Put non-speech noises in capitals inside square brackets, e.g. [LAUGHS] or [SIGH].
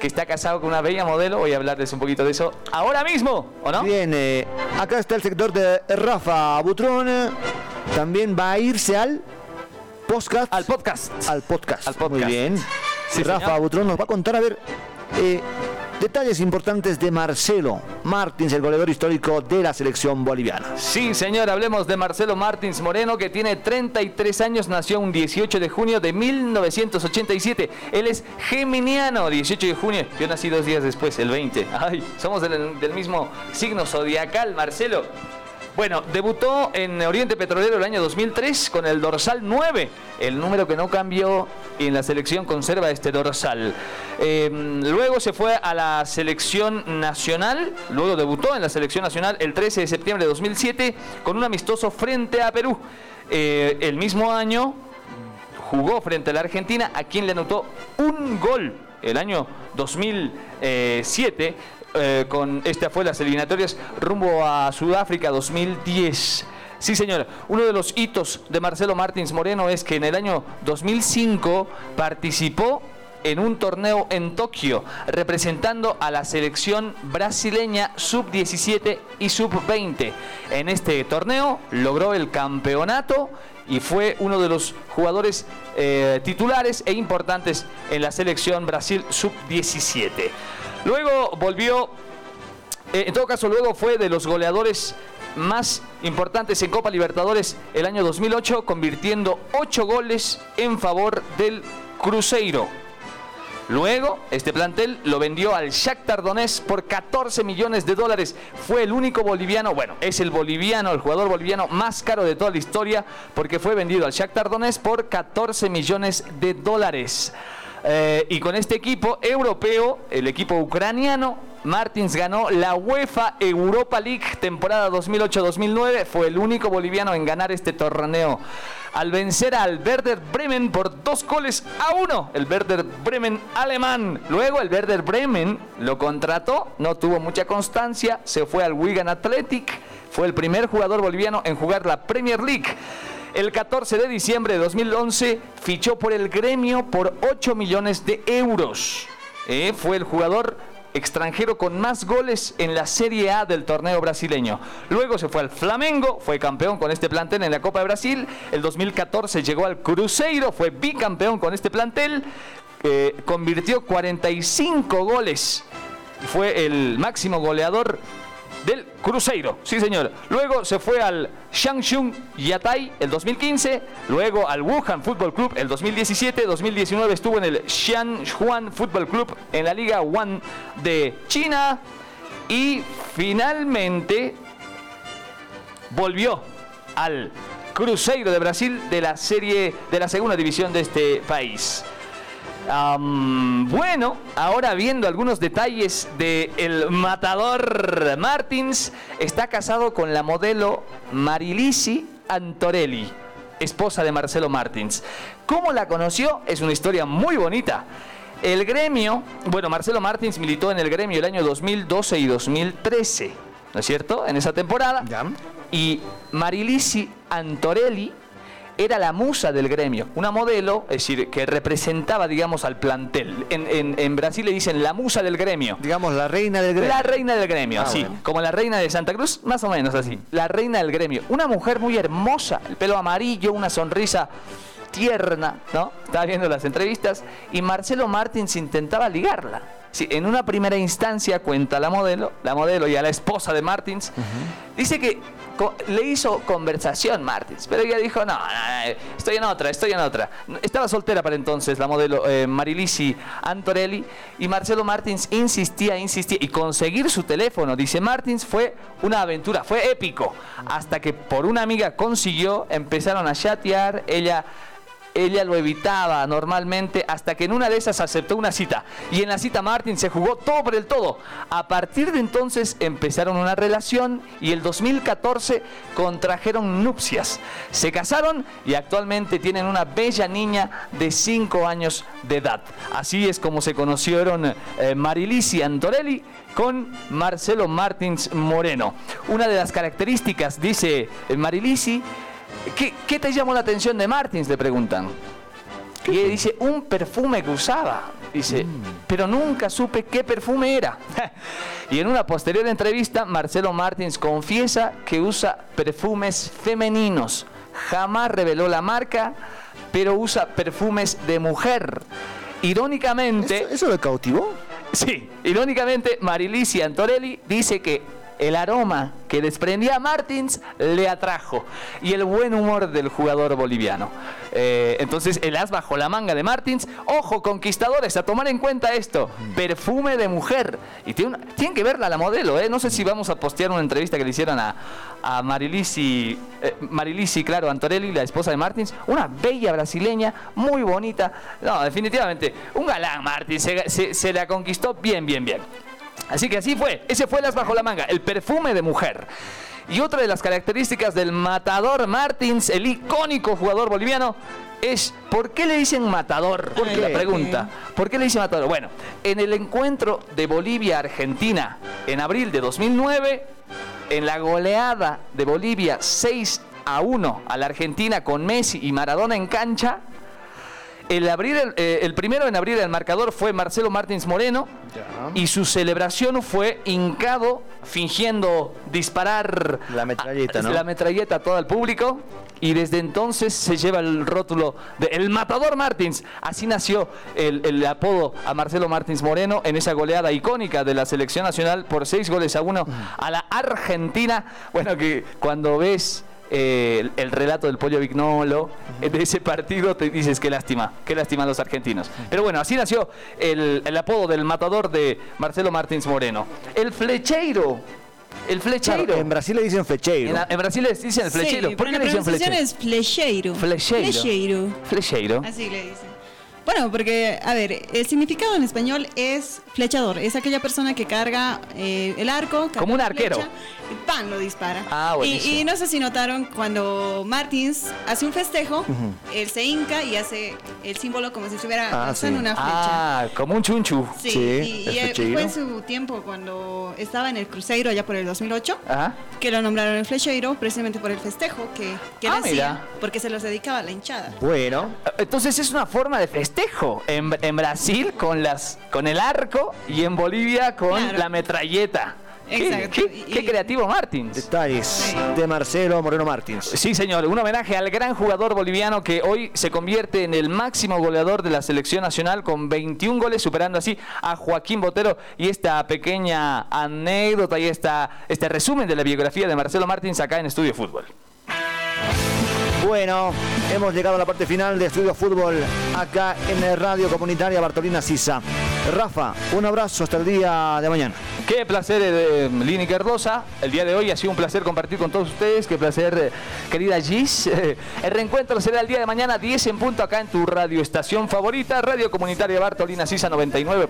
que está casado con una bella modelo. Voy a hablarles un poquito de eso ahora mismo, ¿o no? Bien, eh, acá está el sector de Rafa Butrón. También va a irse al podcast. Al podcast. Al podcast. Al podcast. Muy bien. Sí, Rafa señor. Butrón nos va a contar, a ver, eh, detalles importantes de Marcelo Martins, el goleador histórico de la selección boliviana. Sí, señor, hablemos de Marcelo Martins Moreno, que tiene 33 años, nació un 18 de junio de 1987. Él es geminiano, 18 de junio. Yo nací dos días después, el 20. Ay, somos del, del mismo signo zodiacal, Marcelo. Bueno, debutó en Oriente Petrolero el año 2003 con el dorsal 9, el número que no cambió y en la selección conserva este dorsal. Eh, luego se fue a la selección nacional, luego debutó en la selección nacional el 13 de septiembre de 2007 con un amistoso frente a Perú. Eh, el mismo año jugó frente a la Argentina, a quien le anotó un gol el año 2007. eh, con esta fue las eliminatorias rumbo a Sudáfrica 2010. Sí, señor. Uno de los hitos de Marcelo Martins Moreno es que en el año 2005 participó en un torneo en Tokio, representando a la selección brasileña sub-17 y sub-20. En este torneo logró el campeonato y fue uno de los jugadores eh, titulares e importantes en la selección Brasil sub-17. Luego volvió eh, en todo caso, luego fue de los goleadores más importantes en Copa Libertadores el año 2008, convirtiendo 8 goles en favor del Cruzeiro. Luego, este plantel lo vendió al Shakhtar Donetsk por 14 millones de dólares. Fue el único boliviano, bueno, es el boliviano, el jugador boliviano más caro de toda la historia, porque fue vendido al Shakhtar Donetsk por 14 millones de dólares. Eh, y con este equipo europeo, el equipo ucraniano, Martins ganó la UEFA Europa League temporada 2008-2009. Fue el único boliviano en ganar este torneo. Al vencer al Werder Bremen por dos goles a uno. El Werder Bremen alemán. Luego el Werder Bremen lo contrató. No tuvo mucha constancia. Se fue al Wigan Athletic. Fue el primer jugador boliviano en jugar la Premier League. El 14 de diciembre de 2011 fichó por el gremio por 8 millones de euros. Eh, fue el jugador extranjero con más goles en la Serie A del torneo brasileño. Luego se fue al Flamengo, fue campeón con este plantel en la Copa de Brasil. El 2014 llegó al Cruzeiro, fue bicampeón con este plantel. convirtió 45 goles. Fue el máximo goleador del Cruzeiro, sí señor. Luego se fue al Shangchun Yatai el 2015, luego al Wuhan Football Club el 2017, 2019 estuvo en el Xianjuan Football Club en la Liga One de China y finalmente volvió al Cruzeiro de Brasil de la serie de la segunda división de este país. Bueno, ahora viendo algunos detalles de el matador Martins, está casado con la modelo Marilisi Antorelli, esposa de Marcelo Martins. ¿Cómo la conoció? Es una historia muy bonita. El gremio, bueno, Marcelo Martins militó en el gremio el año 2012 y 2013, ¿no es cierto? En esa temporada. Ya. Y Marilisi Antorelli era la musa del gremio, una modelo, es decir, que representaba, digamos, al plantel. En, en- en Brasil le dicen la musa del gremio. Digamos, la reina del gremio. La reina del gremio, Ah, sí. bueno. Como la reina de Santa Cruz, más o menos así. La reina del gremio. Una mujer muy hermosa, el pelo amarillo, una sonrisa tierna, ¿no? Estaba viendo las entrevistas y Marcelo Martins intentaba ligarla. Sí, en una primera instancia cuenta la modelo, la modelo y a la esposa de Martins, dice que le hizo conversación Martins, pero ella dijo, no, no, no, estoy en otra, estoy en otra. Estaba soltera para entonces la modelo eh, Marilisi Antorelli y Marcelo Martins insistía, insistía y conseguir su teléfono, dice Martins, fue una aventura, fue épico, hasta que por una amiga consiguió, empezaron a chatear, ella ella lo evitaba normalmente hasta que en una de esas aceptó una cita. Y en la cita Martin se jugó todo por el todo. A partir de entonces empezaron una relación y el 2014 contrajeron nupcias. Se casaron y actualmente tienen una bella niña de 5 años de edad. Así es como se conocieron eh, Marilisi Antorelli con Marcelo Martins Moreno. Una de las características, dice eh, Marilisi, ¿Qué, qué te llamó la atención de Martins? Le preguntan. Y él dice, un perfume que usaba. Dice, pero nunca supe qué perfume era. [LAUGHS] y en una posterior entrevista, Marcelo Martins confiesa que usa perfumes femeninos. Jamás reveló la marca, pero usa perfumes de mujer. Irónicamente, ¿Eso, eso lo cautivó? sí, irónicamente, Marilicia Antorelli dice que el aroma que desprendía Martins le atrajo y el buen humor del jugador boliviano. Eh, entonces, el as bajo la manga de Martins. Ojo, conquistadores, a tomar en cuenta esto: perfume de mujer. Y tiene tienen que verla la modelo, ¿eh? No sé si vamos a postear una entrevista que le hicieron a, a Marilisi, eh, Marilisi, claro, Antorelli, la esposa de Martins. Una bella brasileña, muy bonita. No, definitivamente, un galán Martins. Se la conquistó bien, bien, bien. Así que así fue. Ese fue el as bajo la manga, el perfume de mujer. Y otra de las características del matador Martins, el icónico jugador boliviano, es ¿por qué le dicen matador? ¿Por La pregunta. ¿Por qué le dicen matador? Bueno, en el encuentro de Bolivia-Argentina en abril de 2009, en la goleada de Bolivia 6 a 1 a la Argentina con Messi y Maradona en cancha, el, abrir el, eh, el primero en abrir el marcador fue Marcelo Martins Moreno y su celebración fue hincado fingiendo disparar La metralleta, a- ¿no? la metralleta a todo el público y desde entonces se lleva el rótulo de El Matador Martins. Así nació el, el apodo a Marcelo Martins Moreno en esa goleada icónica de la selección nacional por seis goles a uno a la Argentina. Bueno, que cuando ves eh, el, el relato del Pollo Vignolo de ese partido, te dices qué lástima, qué lástima a los argentinos. Pero bueno, así nació el, el apodo del matador de Marcelo Martins Moreno. El flecheiro, el flecheiro. Claro, en Brasil le dicen flecheiro. En, en Brasil les dicen el flecheiro. Sí, ¿Por qué le la dicen pronunciación flecheiro? es flecheiro. Flecheiro. Flecheiro. Flecheiro. Así le dicen. Bueno, porque, a ver, el significado en español es flechador. Es aquella persona que carga eh, el arco. carga Como un arquero. flecha, y ¡pam! lo dispara. Ah, y, buenísimo. y no sé si notaron cuando Martins hace un festejo, él se hinca y hace el símbolo como si estuviera Ah, sí. una flecha. Ah, como un chunchu. Sí, Sí, y, y, eh, fue en su tiempo cuando estaba en el Cruzeiro allá por el 2008 Ajá. que lo nombraron el flecheiro precisamente por el festejo que, que él Ah, hacía, mira. porque se los dedicaba a la hinchada. Bueno, Entonces es una forma de festejo. En, en Brasil con las con el arco y en Bolivia con Claro. la metralleta. Qué- Exacto. Qué, creativo Martins. detalles Sí. de Marcelo Moreno Martins. Sí, señor, un homenaje al gran jugador boliviano que hoy se convierte en el máximo goleador de la selección nacional con 21 goles, superando así a Joaquín Botero. Y esta pequeña anécdota y esta, este resumen de la biografía de Marcelo Martins acá en Estudio Fútbol. Bueno, hemos llegado a la parte final de Estudio Fútbol acá en Radio Comunitaria Bartolina Sisa. Rafa, un abrazo hasta el día de mañana. Qué placer, eh, Lini Cardosa. El día de hoy ha sido un placer compartir con todos ustedes. Qué placer, eh, querida Gis. [LAUGHS] El reencuentro será el día de mañana, 10 en punto, acá en tu radioestación favorita, Radio Comunitaria Bartolina Sisa 99.